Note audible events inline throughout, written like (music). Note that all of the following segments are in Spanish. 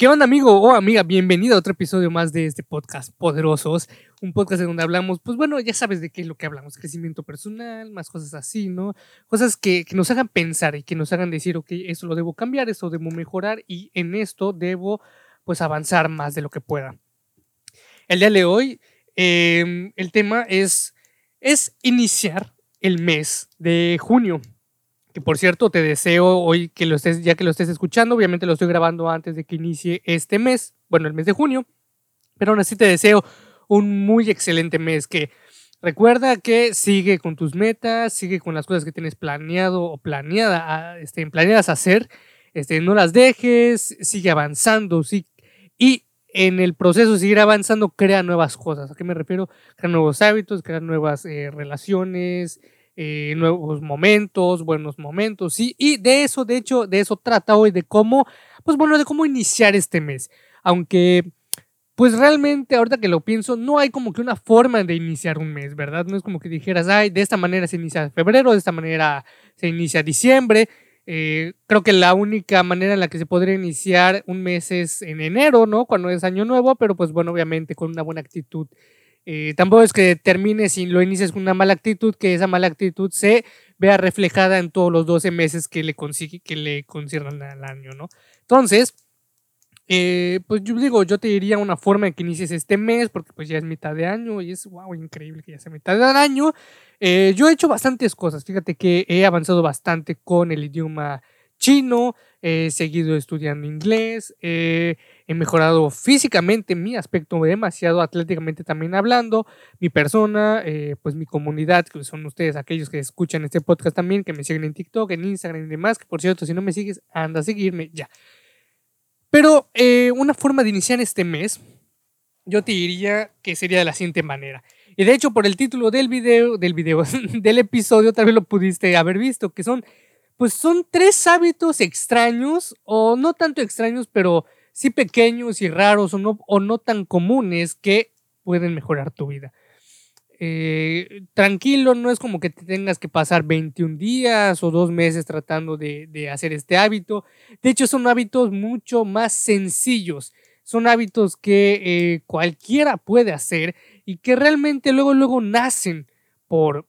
¿Qué onda amigo o amiga? Bienvenido a otro episodio más de este podcast Poderosos, un podcast en donde hablamos, pues bueno, ya sabes de qué es lo que hablamos, crecimiento personal, más cosas así, ¿no? Cosas que, nos hagan pensar y que nos hagan decir, ok, esto lo debo cambiar, esto debo mejorar y en esto debo pues avanzar más de lo que pueda. El día de hoy, em, el tema es, es iniciar el mes de junio que por cierto te deseo hoy que lo estés, ya que lo estés escuchando, obviamente lo estoy grabando antes de que inicie este mes, bueno, el mes de junio, pero aún así te deseo un muy excelente mes que recuerda que sigue con tus metas, sigue con las cosas que tienes planeado o planeada, este, planeadas hacer, este, no las dejes, sigue avanzando, sí, y en el proceso de seguir avanzando, crea nuevas cosas. ¿A qué me refiero? Crea nuevos hábitos, crea nuevas eh, relaciones, eh, nuevos momentos, buenos momentos, y de eso, de hecho, de eso trata hoy, de cómo, pues bueno, de cómo iniciar este mes, aunque, pues realmente, ahorita que lo pienso, no hay como que una forma de iniciar un mes, ¿verdad? No es como que dijeras, ay, de esta manera se inicia febrero, de esta manera se inicia diciembre, eh, creo que la única manera en la que se podría iniciar un mes es en enero, ¿no? Cuando es año nuevo, pero pues bueno, obviamente con una buena actitud eh, tampoco es que termine si lo inicies con una mala actitud, que esa mala actitud se vea reflejada en todos los 12 meses que le, consigue, que le concierran al año, ¿no? Entonces, eh, pues yo digo, yo te diría una forma en que inicies este mes, porque pues ya es mitad de año y es, wow, increíble que ya sea mitad de año. Eh, yo he hecho bastantes cosas, fíjate que he avanzado bastante con el idioma chino, he seguido estudiando inglés, he mejorado físicamente mi aspecto demasiado atléticamente también hablando, mi persona, eh, pues mi comunidad, que son ustedes aquellos que escuchan este podcast también, que me siguen en TikTok, en Instagram y demás, que por cierto, si no me sigues, anda a seguirme ya. Pero eh, una forma de iniciar este mes, yo te diría que sería de la siguiente manera. Y de hecho, por el título del video, del video, (laughs) del episodio, tal vez lo pudiste haber visto, que son pues son tres hábitos extraños, o no tanto extraños, pero sí pequeños y raros, o no, o no tan comunes, que pueden mejorar tu vida. Eh, tranquilo, no es como que te tengas que pasar 21 días o dos meses tratando de, hacer este hábito. De hecho, son hábitos mucho más sencillos. Son hábitos que eh, cualquiera puede hacer y que realmente luego, luego nacen por,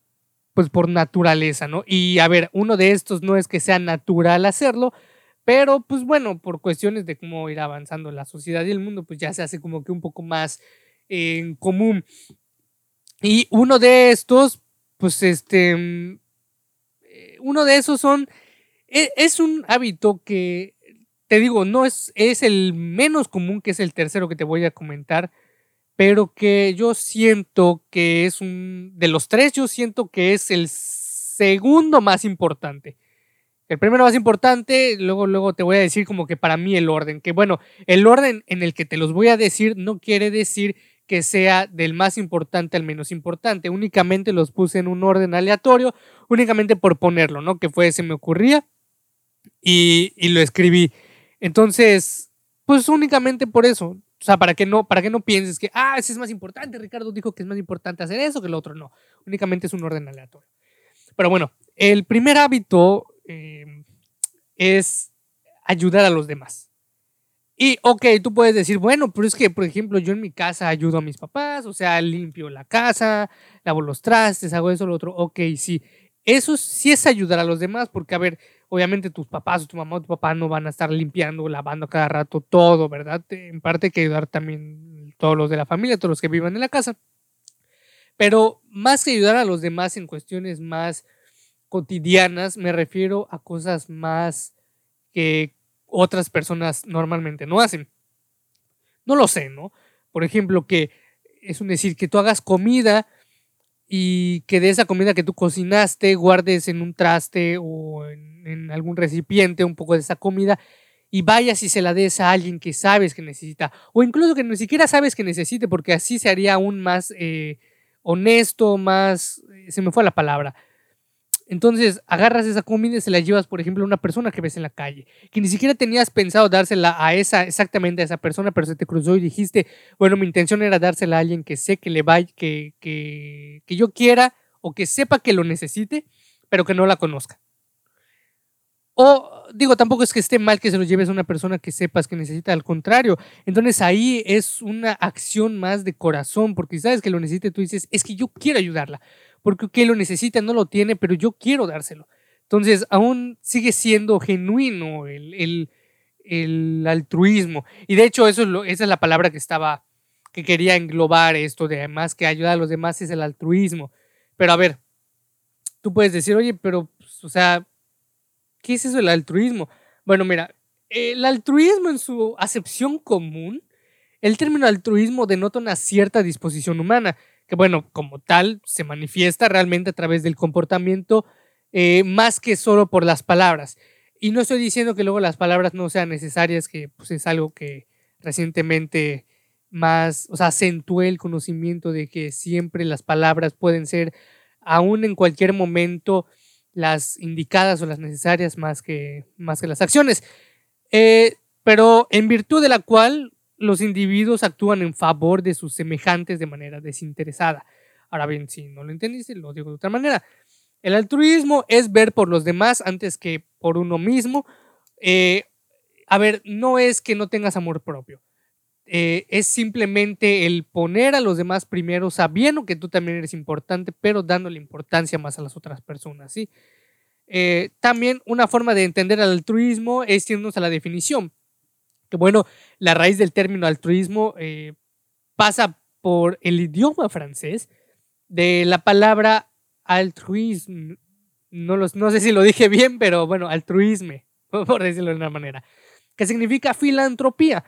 pues por naturaleza, ¿no? Y a ver, uno de estos no es que sea natural hacerlo, pero pues bueno, por cuestiones de cómo ir avanzando la sociedad y el mundo, pues ya se hace como que un poco más en común. Y uno de estos, pues este, mm, eh, uno de esos son, e, es un hábito que, te digo, no es, es el menos común, que es el tercero que te voy a comentar, pero que yo siento que es un, de los tres, yo siento que es el segundo más importante. El primero más importante, luego, luego te voy a decir como que para mí el orden, que bueno, el orden en el que te los voy a decir no quiere decir que sea del más importante al menos importante, únicamente los puse en un orden aleatorio, únicamente por ponerlo, ¿no? Que fue, se me ocurría y, y lo escribí. Entonces, pues únicamente por eso, o sea, para que no, para que no pienses que, ah, ese es más importante, Ricardo dijo que es más importante hacer eso que el otro. No, únicamente es un orden aleatorio. Pero bueno, el primer hábito eh, es ayudar a los demás. Y, ok, tú puedes decir, bueno, pero es que, por ejemplo, yo en mi casa ayudo a mis papás, o sea, limpio la casa, lavo los trastes, hago eso, lo otro. Ok, sí. Eso sí es ayudar a los demás, porque, a ver, obviamente tus papás o tu mamá o tu papá no van a estar limpiando, lavando cada rato todo, ¿verdad? En parte hay que ayudar también todos los de la familia, todos los que vivan en la casa. Pero más que ayudar a los demás en cuestiones más cotidianas, me refiero a cosas más que otras personas normalmente no hacen. No lo sé, ¿no? Por ejemplo, que es un decir, que tú hagas comida y que de esa comida que tú cocinaste guardes en un traste o en, algún recipiente un poco de esa comida y vayas y se la des a alguien que sabes que necesita o incluso que ni siquiera sabes que necesite porque así se haría aún más eh, honesto, más... Eh, se me fue la palabra entonces agarras esa comida y se la llevas, por ejemplo, a una persona que ves en la calle, que ni siquiera tenías pensado dársela a esa, exactamente a esa persona, pero se te cruzó y dijiste, bueno, mi intención era dársela a alguien que sé que le va, que, que, yo quiera o que sepa que lo necesite, pero que no la conozca. O digo, tampoco es que esté mal que se lo lleves a una persona que sepas que necesita, al contrario. Entonces ahí es una acción más de corazón, porque sabes que lo necesita, tú dices, es que yo quiero ayudarla, porque que lo necesita no lo tiene, pero yo quiero dárselo. Entonces aún sigue siendo genuino el, el, altruismo. Y de hecho eso es lo, esa es la palabra que estaba, que quería englobar esto de más que ayudar a los demás es el altruismo. Pero a ver, tú puedes decir, oye, pero, pues, o sea, ¿Qué es eso del altruismo? Bueno, mira, el altruismo en su acepción común, el término altruismo denota una cierta disposición humana, que bueno, como tal, se manifiesta realmente a través del comportamiento eh, más que solo por las palabras. Y no estoy diciendo que luego las palabras no sean necesarias, que pues, es algo que recientemente más, o sea, acentué el conocimiento de que siempre las palabras pueden ser, aún en cualquier momento, las indicadas o las necesarias más que, más que las acciones, eh, pero en virtud de la cual los individuos actúan en favor de sus semejantes de manera desinteresada. Ahora bien, si no lo entendiste, lo digo de otra manera. El altruismo es ver por los demás antes que por uno mismo. Eh, a ver, no es que no tengas amor propio. Eh, es simplemente el poner a los demás primero, sabiendo que tú también eres importante, pero dándole importancia más a las otras personas, ¿sí? Eh, también una forma de entender el altruismo es irnos a la definición. Que bueno, la raíz del término altruismo eh, pasa por el idioma francés de la palabra altruisme. No, los, no sé si lo dije bien, pero bueno, altruisme, (laughs) por decirlo de una manera, que significa filantropía.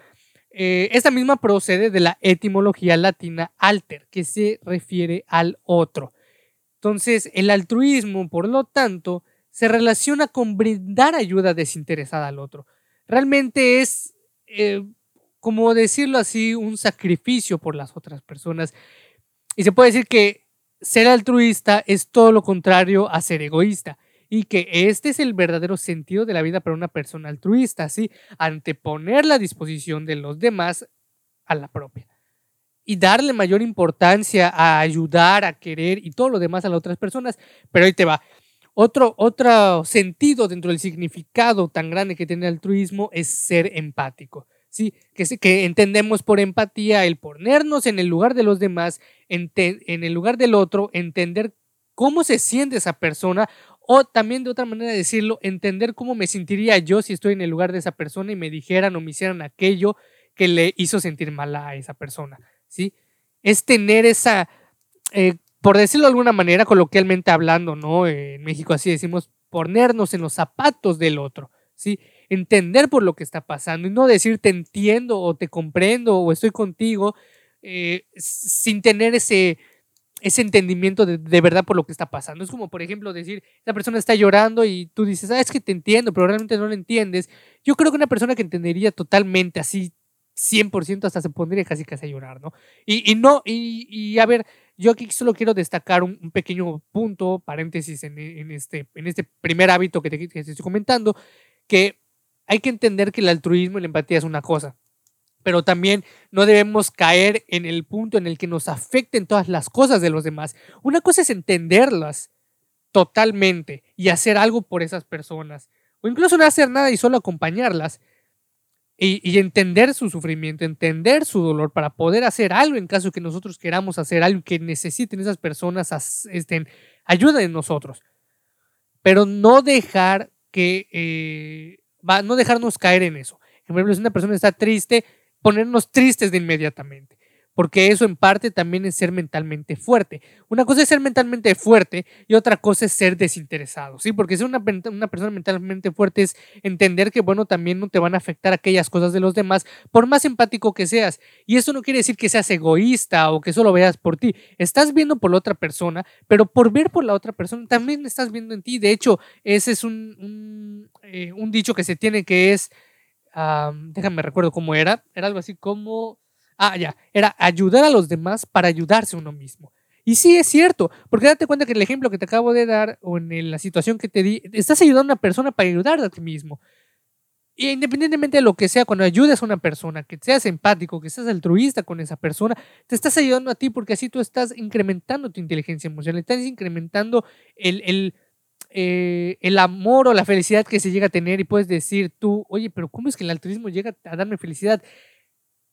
Eh, esta misma procede de la etimología latina alter, que se refiere al otro. Entonces, el altruismo, por lo tanto, se relaciona con brindar ayuda desinteresada al otro. Realmente es, eh, como decirlo así, un sacrificio por las otras personas. Y se puede decir que ser altruista es todo lo contrario a ser egoísta y que este es el verdadero sentido de la vida para una persona altruista, ¿sí? Anteponer la disposición de los demás a la propia y darle mayor importancia a ayudar, a querer y todo lo demás a las otras personas. Pero ahí te va. Otro, otro sentido dentro del significado tan grande que tiene el altruismo es ser empático. ¿sí? Que, que entendemos por empatía el ponernos en el lugar de los demás, en el lugar del otro, entender cómo se siente esa persona o también de otra manera de decirlo, entender cómo me sentiría yo si estoy en el lugar de esa persona y me dijeran o me hicieran aquello que le hizo sentir mal a esa persona, ¿sí? Es tener esa, eh, por decirlo de alguna manera, coloquialmente hablando, ¿no? en México así decimos, ponernos en los zapatos del otro, ¿sí? Entender por lo que está pasando y no decir te entiendo o te comprendo o estoy contigo eh, sin tener ese, ese entendimiento de, de, verdad por lo que está pasando. Es como, por ejemplo, decir, esa persona está llorando y tú dices, ah, es que te entiendo, pero realmente no lo entiendes. Yo creo que una persona que entendería totalmente así, 100% hasta se pondría casi casi a llorar, ¿no? Y, no, y, a ver, yo aquí solo quiero destacar un, pequeño punto, paréntesis en, en, este, en este primer hábito que te, que te estoy comentando, que hay que entender que el altruismo y la empatía es una cosa pero también no debemos caer en el punto en el que nos afecten todas las cosas de los demás. Una cosa es entenderlas totalmente y hacer algo por esas personas, o incluso no hacer nada y solo acompañarlas y, entender su sufrimiento, entender su dolor para poder hacer algo en caso que nosotros queramos hacer algo que necesiten esas personas, estén, ayuda en nosotros. Pero no dejar que, eh, va, no dejarnos caer en eso. Por ejemplo, si una persona está triste, ponernos tristes de inmediatamente, porque eso en parte también es ser mentalmente fuerte. Una cosa es ser mentalmente fuerte y otra cosa es ser desinteresado, ¿sí? Porque ser una, una persona mentalmente fuerte es entender que, bueno, también no te van a afectar aquellas cosas de los demás, por más empático que seas. Y eso no quiere decir que seas egoísta o que solo veas por ti. Estás viendo por la otra persona, pero por ver por la otra persona también estás viendo en ti. De hecho, ese es un, un, eh, un dicho que se tiene que es déjame recuerdo cómo era, era algo así como, ah, ya, era ayudar a los demás para ayudarse uno mismo. Y sí es cierto, porque date cuenta que el ejemplo que te acabo de dar o en la situación que te di, estás ayudando a una persona para ayudar a ti mismo. Y independientemente de lo que sea, cuando ayudes a una persona, que seas empático, que seas altruista con esa persona, te estás ayudando a ti porque así tú estás incrementando tu inteligencia emocional, estás incrementando el, el eh, el amor o la felicidad que se llega a tener y puedes decir tú, oye, pero ¿cómo es que el altruismo llega a darme felicidad?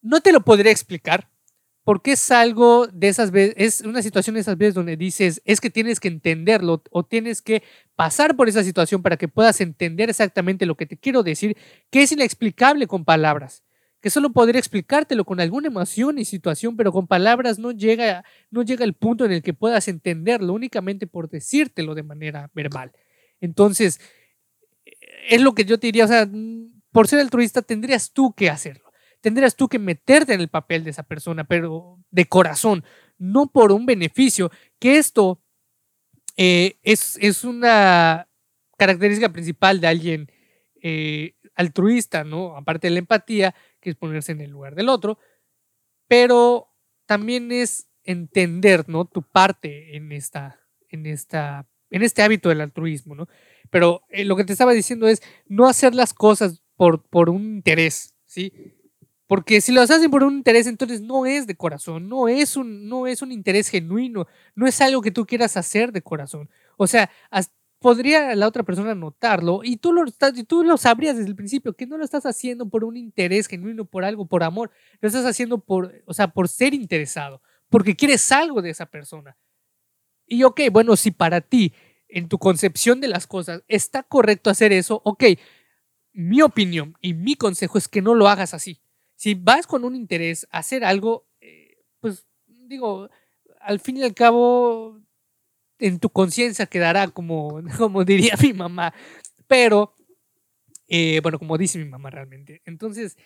No te lo podré explicar, porque es algo de esas veces, es una situación de esas veces donde dices, es que tienes que entenderlo o tienes que pasar por esa situación para que puedas entender exactamente lo que te quiero decir, que es inexplicable con palabras, que solo podría explicártelo con alguna emoción y situación, pero con palabras no llega, no llega el punto en el que puedas entenderlo únicamente por decírtelo de manera verbal. Entonces, es lo que yo te diría, o sea, por ser altruista tendrías tú que hacerlo tendrías tú que meterte en el papel de esa persona, pero de corazón, no por un beneficio, que esto eh, es, es, una característica principal de alguien eh, altruista, ¿no? Aparte de la empatía, que es ponerse en el lugar del otro, pero también es entender, ¿no? Tu parte en esta, en esta, en este hábito del altruismo, ¿no? Pero eh, lo que te estaba diciendo es no hacer las cosas por, por un interés, ¿sí? Porque si lo hacen por un interés, entonces no es de corazón, no es un, no es un interés genuino, no es algo que tú quieras hacer de corazón. O sea, podría la otra persona notarlo y tú lo, y tú lo sabrías desde el principio, que no lo estás haciendo por un interés genuino, por algo, por amor, lo estás haciendo por, o sea, por ser interesado, porque quieres algo de esa persona. Y ok, bueno, si para ti, en tu concepción de las cosas, está correcto hacer eso, ok, mi opinión y mi consejo es que no lo hagas así si vas con un interés a hacer algo, eh, pues digo, al fin y al cabo, en tu conciencia quedará como, (laughs) como diría mi mamá, pero, eh, bueno, como dice mi mamá realmente. Entonces,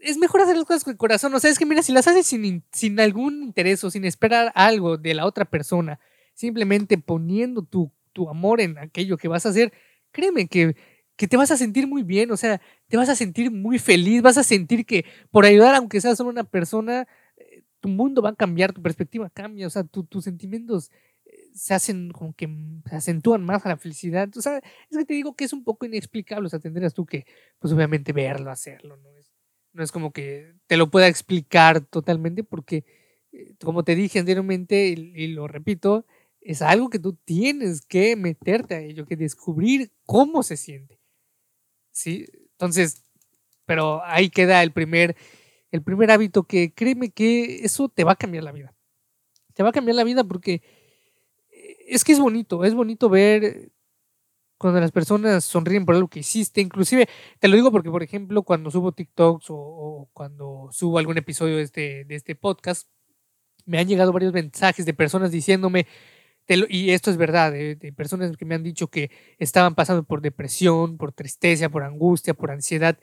es mejor hacer las cosas con el corazón. O sea, es que mira, si las haces sin, sin algún interés o sin esperar algo de la otra persona, simplemente poniendo tu, tu amor en aquello que vas a hacer, créeme que que te vas a sentir muy bien, o sea, te vas a sentir muy feliz, vas a sentir que por ayudar, aunque seas solo una persona, eh, tu mundo va a cambiar, tu perspectiva cambia, o sea, tus sentimientos eh, se hacen como que se acentúan más a la felicidad. O sea, es que te digo que es un poco inexplicable, o sea, tendrías tú que, pues obviamente verlo, hacerlo, ¿no? Es, no es como que te lo pueda explicar totalmente porque, eh, como te dije anteriormente y lo repito, es algo que tú tienes que meterte a ello, que descubrir cómo se siente. ¿Sí? Entonces, pero ahí queda el primer, el primer hábito que créeme que eso te va a cambiar la vida. Te va a cambiar la vida porque eh, es que es bonito, es bonito ver cuando las personas sonríen por algo que hiciste. Inclusive, te lo digo porque, por ejemplo, cuando subo TikToks o, cuando subo algún episodio de este, de este podcast, me han llegado varios mensajes de personas diciéndome, y esto es verdad, de, personas que me han dicho que estaban pasando por depresión, por tristeza, por angustia, por ansiedad,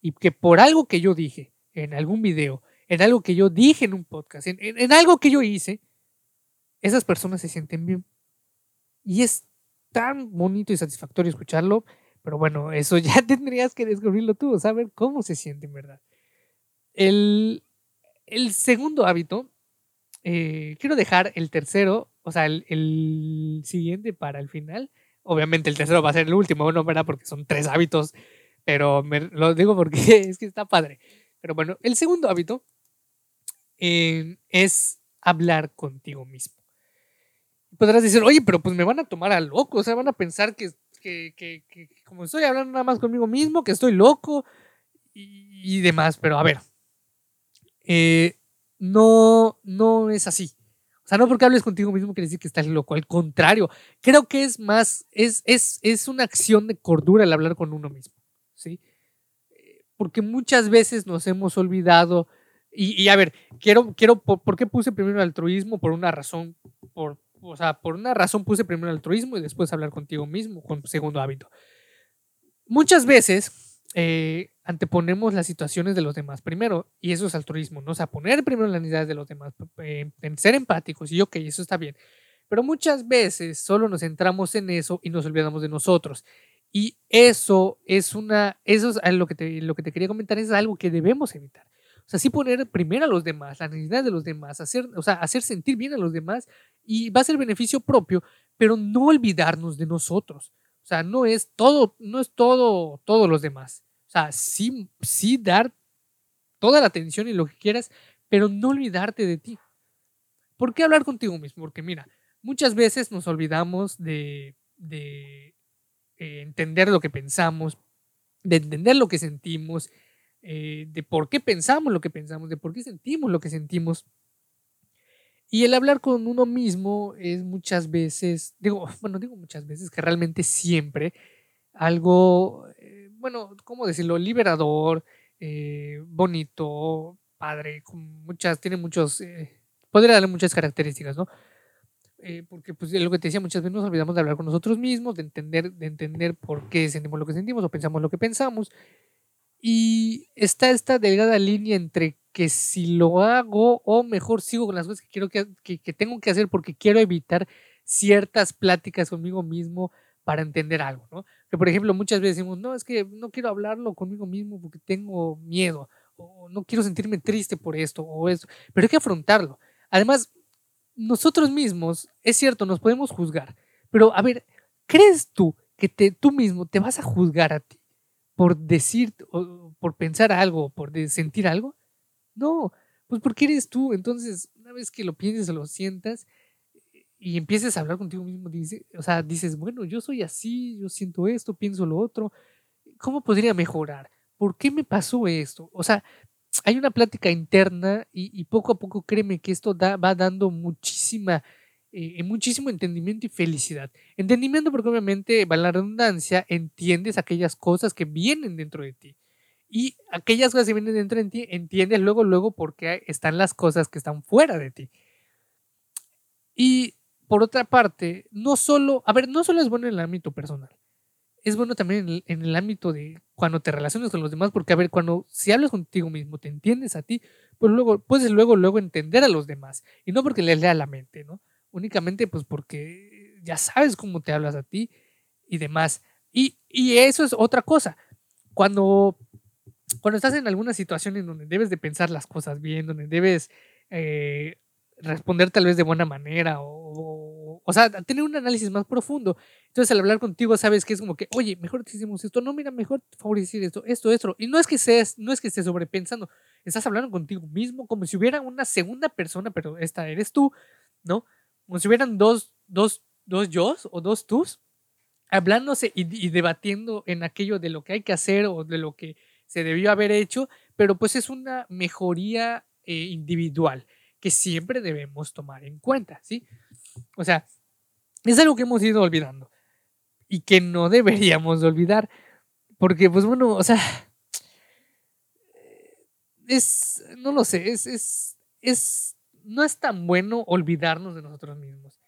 y que por algo que yo dije en algún video, en algo que yo dije en un podcast, en, algo que yo hice, esas personas se sienten bien. Y es tan bonito y satisfactorio escucharlo, pero bueno, eso (laughs) ya tendrías que descubrirlo tú, saber cómo se siente en verdad. El, el segundo hábito, eh, quiero dejar el tercero o sea, el, siguiente para el final. Obviamente el tercero va a ser el último, no, ¿verdad? Porque son tres hábitos, pero lo digo porque (laughs) es que está padre. Pero bueno, el segundo hábito eh, es hablar contigo mismo. Podrás decir, oye, pero pues me van a tomar a loco, o sea, van a pensar que, que, que, como estoy hablando nada más conmigo mismo, que estoy loco y, demás, pero a ver, eh, no, no es así. O sea, no porque hables contigo mismo quiere decir que estás loco, al contrario, creo que es más, es, es, es una acción de cordura el hablar con uno mismo, ¿sí? Porque muchas veces nos hemos olvidado, y, a ver, quiero, quiero, por, qué puse primero el altruismo? Por una razón, por, o sea, por una razón puse primero el altruismo y después hablar contigo mismo, con segundo hábito. Muchas veces eh, anteponemos las situaciones de los demás primero, y eso es altruismo, ¿no? O sea, poner primero las necesidades de los demás, en ser empáticos, y ok, eso está bien. Pero muchas veces solo nos centramos en eso y nos olvidamos de nosotros. Y eso es una, eso es lo que te, lo que te quería comentar, es algo que debemos evitar. O sea, sí poner primero a los demás, las necesidades de los demás, hacer, o sea, hacer sentir bien a los demás y va a ser beneficio propio, pero no olvidarnos de nosotros. O sea, no es todo, no es todo, todos los demás. O sea, sí, sí dar toda la atención y lo que quieras, pero no olvidarte de ti. ¿Por qué hablar contigo mismo? Porque mira, muchas veces nos olvidamos de, eh, entender lo que pensamos, de entender lo que sentimos, eh, de por qué pensamos lo que pensamos, de por qué sentimos lo que sentimos. Y el hablar con uno mismo es muchas veces, digo, (laughs) bueno, digo muchas veces que realmente siempre algo, eh, bueno, ¿cómo decirlo? Liberador, eh, bonito, padre, con muchas, tiene muchos, podría darle muchas características, ¿no? porque pues lo que te decía muchas veces nos olvidamos de hablar con nosotros mismos, de entender, de entender por qué sentimos lo que sentimos o pensamos lo que pensamos y está esta delgada línea entre que si lo hago o mejor sigo con las cosas que quiero que, que, tengo que hacer porque quiero evitar ciertas pláticas conmigo mismo para entender algo, ¿no? Que por ejemplo muchas veces decimos, no, es que no quiero hablarlo conmigo mismo porque tengo miedo, o no quiero sentirme triste por esto o esto, pero hay que afrontarlo. Además, nosotros mismos, es cierto, nos podemos juzgar, pero a ver, ¿crees tú que te, tú mismo te vas a juzgar a ti? por decir, o por pensar algo, por sentir algo. No, pues porque eres tú. Entonces, una vez que lo pienses o lo sientas y empieces a hablar contigo mismo, o sea, dices, bueno, yo soy así, yo siento esto, pienso lo otro. ¿Cómo podría mejorar? ¿Por qué me pasó esto? O sea, hay una plática interna y, poco a poco créeme que esto va dando muchísima eh, muchísimo entendimiento y felicidad. Entendimiento porque obviamente, va la redundancia, entiendes aquellas cosas que vienen dentro de ti. Y aquellas cosas que vienen dentro de ti, entiendes luego, luego por qué están las cosas que están fuera de ti. Y por otra parte, no solo, a ver, no solo es bueno en el ámbito personal, es bueno también en el, ámbito de cuando te relacionas con los demás, porque a ver, cuando si hablas contigo mismo, te entiendes a ti, pues luego puedes luego, luego entender a los demás. Y no porque les lea la mente, ¿no? únicamente pues porque ya sabes cómo te hablas a ti y demás. Y, eso es otra cosa. Cuando, cuando estás en alguna situación en donde debes de pensar las cosas bien, donde debes eh, responder tal vez de buena manera o, o, sea, tener un análisis más profundo. Entonces al hablar contigo sabes que es como que, oye, mejor te hicimos esto, no, mira, mejor favorecer esto, esto, esto. Y no es que estés, no es que estés sobrepensando, estás hablando contigo mismo como si hubiera una segunda persona, pero esta eres tú, ¿no? como si hubieran dos, dos, dos yo o dos tus hablándose y, debatiendo en aquello de lo que hay que hacer o de lo que se debió haber hecho, pero pues es una mejoría eh, individual que siempre debemos tomar en cuenta, ¿sí? O sea, es algo que hemos ido olvidando y que no (laughs) deberíamos olvidar, porque pues bueno, o sea, es, no lo sé, es, es, es no es tan bueno olvidarnos de nosotros mismos.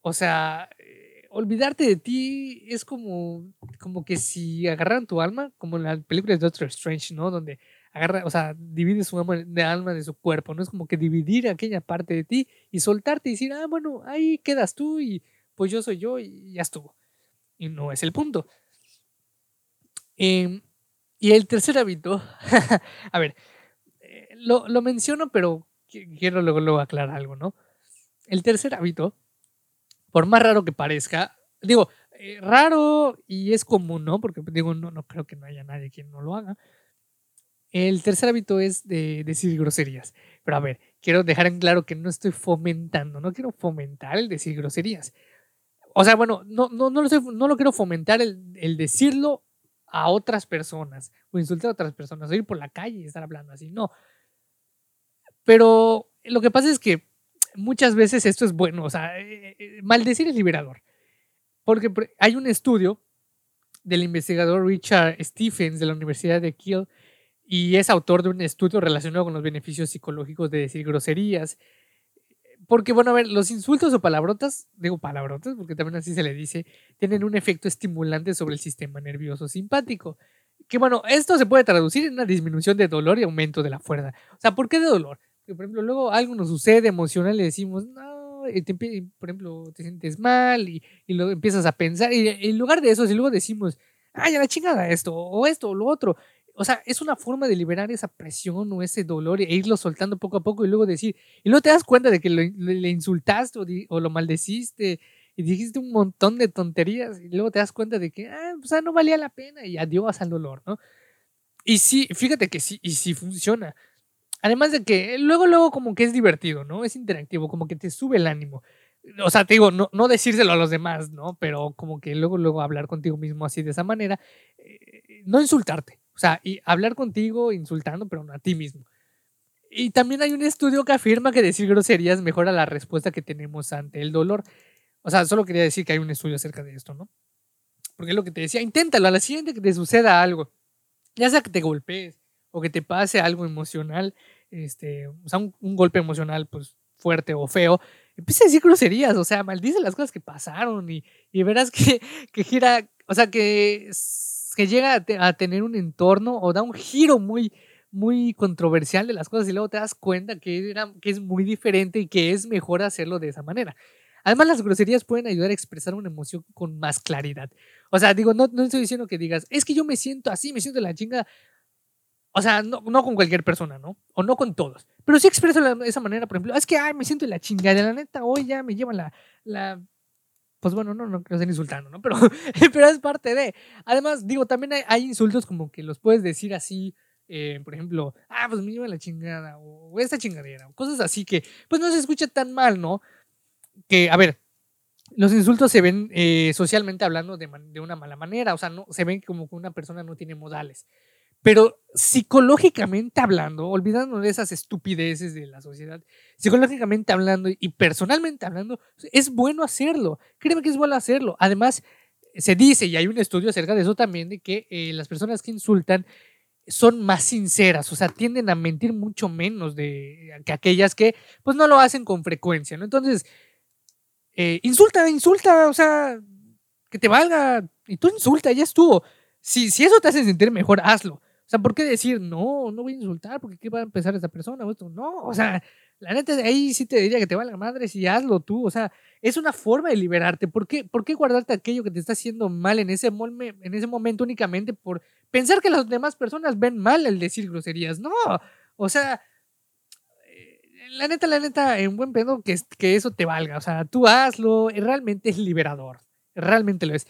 O sea, eh, olvidarte de ti es como, como que si agarraran tu alma, como en las películas de Doctor Strange, ¿no? Donde agarra, o sea, divide su alma de alma de su cuerpo, ¿no? Es como que dividir aquella parte de ti y soltarte y decir, ah, bueno, ahí quedas tú y pues yo soy yo y ya estuvo. Y no es el punto. Em, y el tercer hábito, (laughs) a ver, eh, lo, lo menciono, pero quiero luego, luego aclarar algo, ¿no? El tercer hábito, por más raro que parezca, digo, eh, raro y es común, ¿no? Porque digo, no, no creo que no haya nadie quien no lo haga. El tercer hábito es de decir groserías. Pero a ver, quiero dejar en claro que no estoy fomentando, no quiero fomentar el decir groserías. O sea, bueno, no, no, no, lo, no lo quiero fomentar el, el, decirlo a otras personas o insultar a otras personas o ir por la calle y estar hablando así. No, pero lo que pasa es que muchas veces esto es bueno, o sea, eh, eh, maldecir es liberador. Porque hay un estudio del investigador Richard Stephens de la Universidad de Kiel y es autor de un estudio relacionado con los beneficios psicológicos de decir groserías. Porque, bueno, a ver, los insultos o palabrotas, digo palabrotas porque también así se le dice, tienen un efecto estimulante sobre el sistema nervioso simpático. Que, bueno, esto se puede traducir en una disminución de dolor y aumento de la fuerza. O sea, ¿por qué de dolor? Por ejemplo, luego algo nos sucede emocional y decimos, no, y por ejemplo, te sientes mal y, y lo empiezas a pensar. Y en lugar de eso, si luego decimos, ay, a la chingada esto, o esto, o lo otro. O sea, es una forma de liberar esa presión o ese dolor e irlo soltando poco a poco y luego decir, y luego te das cuenta de que le insultaste o, lo maldeciste y dijiste un montón de tonterías y luego te das cuenta de que, ah, o sea, no valía la pena y adiós al dolor, ¿no? Y sí, fíjate que sí, y sí funciona. Además de que luego, luego como que es divertido, ¿no? Es interactivo, como que te sube el ánimo. o sea, te digo, no, no decírselo a los demás, ¿no? Pero como que luego, luego hablar contigo mismo así de esa manera, eh, no insultarte, o sea, y hablar contigo insultando, pero no a ti mismo. Y también hay un estudio que afirma que decir groserías mejora la respuesta que tenemos ante el dolor. O sea, solo quería decir que hay un estudio acerca de esto, ¿no? Porque es lo que te decía, inténtalo, a la siguiente que te suceda algo, ya sea que te golpees o que te pase algo emocional, este, o sea, un, golpe emocional, pues fuerte o feo, empieza a decir groserías, o sea, maldice las cosas que pasaron y, y verás que, (laughs) que gira, o sea, que, que llega a, tener un entorno o da un giro muy, muy controversial de las cosas y luego te das cuenta que, era, que es muy diferente y que es mejor hacerlo de esa manera. Además, las groserías pueden ayudar a expresar una emoción con más claridad. O sea, digo, no, no estoy diciendo que digas, es que yo me siento así, me siento la chinga. O sea, no, no con cualquier persona, ¿no? O no con todos. Pero sí expreso de esa manera, por ejemplo, es que, ay, me siento la chinga de la neta, hoy ya me llevan la, la pues bueno, no, no, no estén insultando, ¿no? Pero, (laughs) pero es parte de. Además, digo, también hay, hay, insultos como que los puedes decir así, eh, por ejemplo, ah, pues me lleva la chingada, o esta chingadera, o cosas así que, pues no se escucha tan mal, ¿no? Que, a ver, los insultos se ven eh, socialmente hablando de, de, una mala manera, o sea, no, se ven como que una persona no tiene modales. Pero psicológicamente hablando, olvidando de esas estupideces de la sociedad, psicológicamente hablando y personalmente hablando, es bueno hacerlo. Créeme que es bueno hacerlo. Además, se dice, y hay un estudio acerca de eso también, de que eh, las personas que insultan son más sinceras, o sea, tienden a mentir mucho menos de, que aquellas que pues no lo hacen con frecuencia, ¿no? Entonces, eh, insulta, insulta, o sea, que te valga, y tú insulta, ya estuvo. Si, si eso te hace sentir mejor, hazlo. O sea, ¿por qué decir, no, no voy a insultar, porque qué va a empezar esa persona? O esto? No, o sea, la neta, ahí sí te diría que te valga madre si hazlo tú. O sea, es una forma de liberarte. ¿Por qué, ¿Por qué guardarte aquello que te está haciendo mal en ese, en ese momento únicamente por pensar que las demás personas ven mal el decir groserías? No, o sea, eh, la neta, la neta, en buen pedo que, que eso te valga. O sea, tú hazlo, realmente es liberador. Realmente lo es.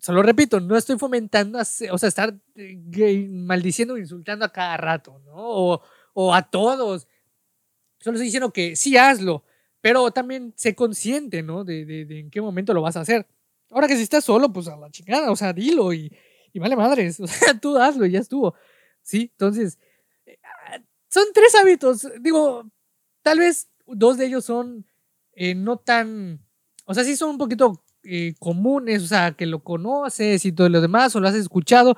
Solo repito, no estoy fomentando, o sea, estar eh, maldiciendo o insultando a cada rato, ¿no? O, o a todos Solo estoy diciendo que sí hazlo, pero también sé consciente, ¿no? De, de, en qué momento lo vas a hacer. Ahora que si estás solo, pues a la chingada, o sea, dilo y, y vale madres, (laughs) o sea, tú hazlo y ya estuvo. Sí, entonces, eh, son tres hábitos, digo, tal vez dos de ellos son eh, no tan, o sea, sí son un poquito eh, comunes, o sea, que lo conoces y todo lo demás, o lo has escuchado,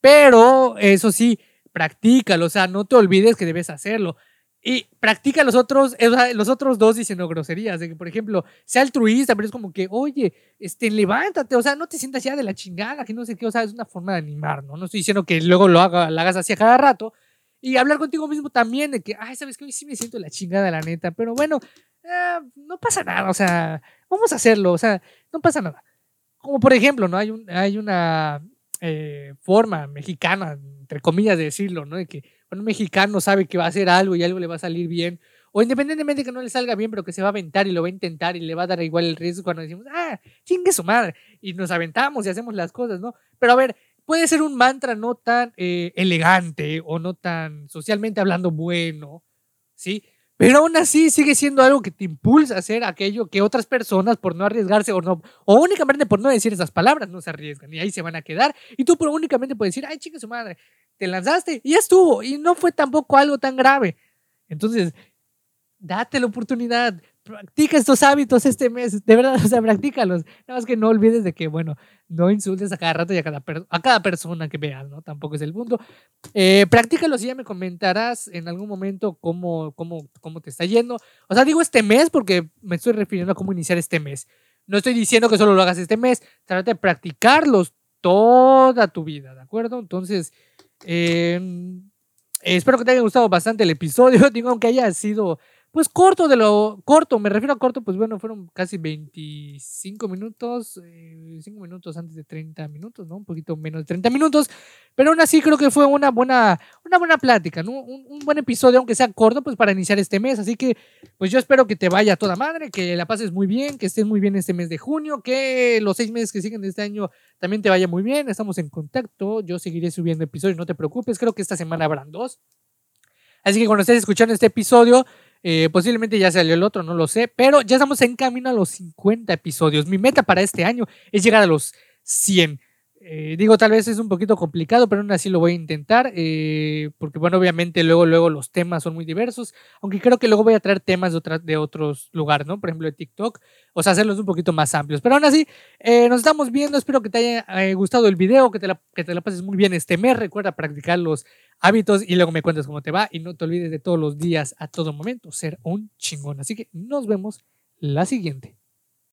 pero eso sí, practícalo, o sea, no te olvides que debes hacerlo. Y practica los otros, los otros dos diciendo groserías, de que, por ejemplo, sea altruista, pero es como que, oye, este, levántate, o sea, no te sientas ya de la chingada, que no sé qué, o sea, es una forma de animar, ¿no? No estoy diciendo que luego lo, haga, hagas así a cada rato. Y hablar contigo mismo también de que, ay, sabes que hoy sí me siento de la chingada, la neta, pero bueno, eh, no pasa nada, o sea, vamos a hacerlo, o sea, no pasa nada. Como por ejemplo, ¿no? Hay, un, hay una eh, forma mexicana, entre comillas, de decirlo, ¿no? De que un mexicano sabe que va a hacer algo y algo le va a salir bien, o independientemente de que no le salga bien, pero que se va a aventar y lo va a intentar y le va a dar igual el riesgo cuando decimos, ah, chingue su madre, y nos aventamos y hacemos las cosas, ¿no? Pero a ver, puede ser un mantra no tan eh, elegante o no tan socialmente hablando bueno, ¿sí? Pero aún así sigue siendo algo que te impulsa a hacer aquello que otras personas por no arriesgarse o no, o únicamente por no decir esas palabras no se arriesgan y ahí se van a quedar. Y tú por únicamente puedes decir, ay, chingue su madre, te lanzaste y ya estuvo. Y no fue tampoco algo tan grave. Entonces, date la oportunidad, practica estos hábitos este mes, de verdad, o sea, practícalos. Nada más que no olvides de que, bueno, no insultes a cada rato y a cada, a cada persona que veas, ¿no? Tampoco es el mundo. Eh, practícalos y ya me comentarás en algún momento cómo, cómo, cómo te está yendo. O sea, digo este mes porque me estoy refiriendo a cómo iniciar este mes. No estoy diciendo que solo lo hagas este mes, trata de practicarlos toda tu vida, ¿de acuerdo? Entonces, eh, espero que te haya gustado bastante el episodio, (laughs) digo, aunque haya sido pues corto de lo corto, me refiero a corto, pues bueno, fueron casi 25 minutos, eh, 5 minutos antes de 30 minutos, ¿no? Un poquito menos de 30 minutos, pero aún así creo que fue una buena, una buena plática, ¿no? Un, buen episodio, aunque sea corto, pues para iniciar este mes, así que pues yo espero que te vaya toda madre, que la pases muy bien, que estés muy bien este mes de junio, que los seis meses que siguen de este año también te vaya muy bien, estamos en contacto, yo seguiré subiendo episodios, no te preocupes, creo que esta semana habrán dos. Así que cuando estés escuchando este episodio, Eh, posiblemente ya salió el otro, no lo sé, pero ya estamos en camino a los 50 episodios. Mi meta para este año es llegar a los 100. Eh, digo, tal vez es un poquito complicado, pero aún así lo voy a intentar, eh, porque bueno, obviamente luego, luego los temas son muy diversos, aunque creo que luego voy a traer temas de, de otros lugares, ¿no? Por ejemplo, de TikTok, o sea, hacerlos un poquito más amplios. Pero aún así, eh, nos estamos viendo, espero que te haya gustado el video, que te, que te la pases muy bien este mes, recuerda practicar los hábitos y luego me cuentas cómo te va y no te olvides de todos los días, a todo momento, ser un chingón. Así que nos vemos la siguiente.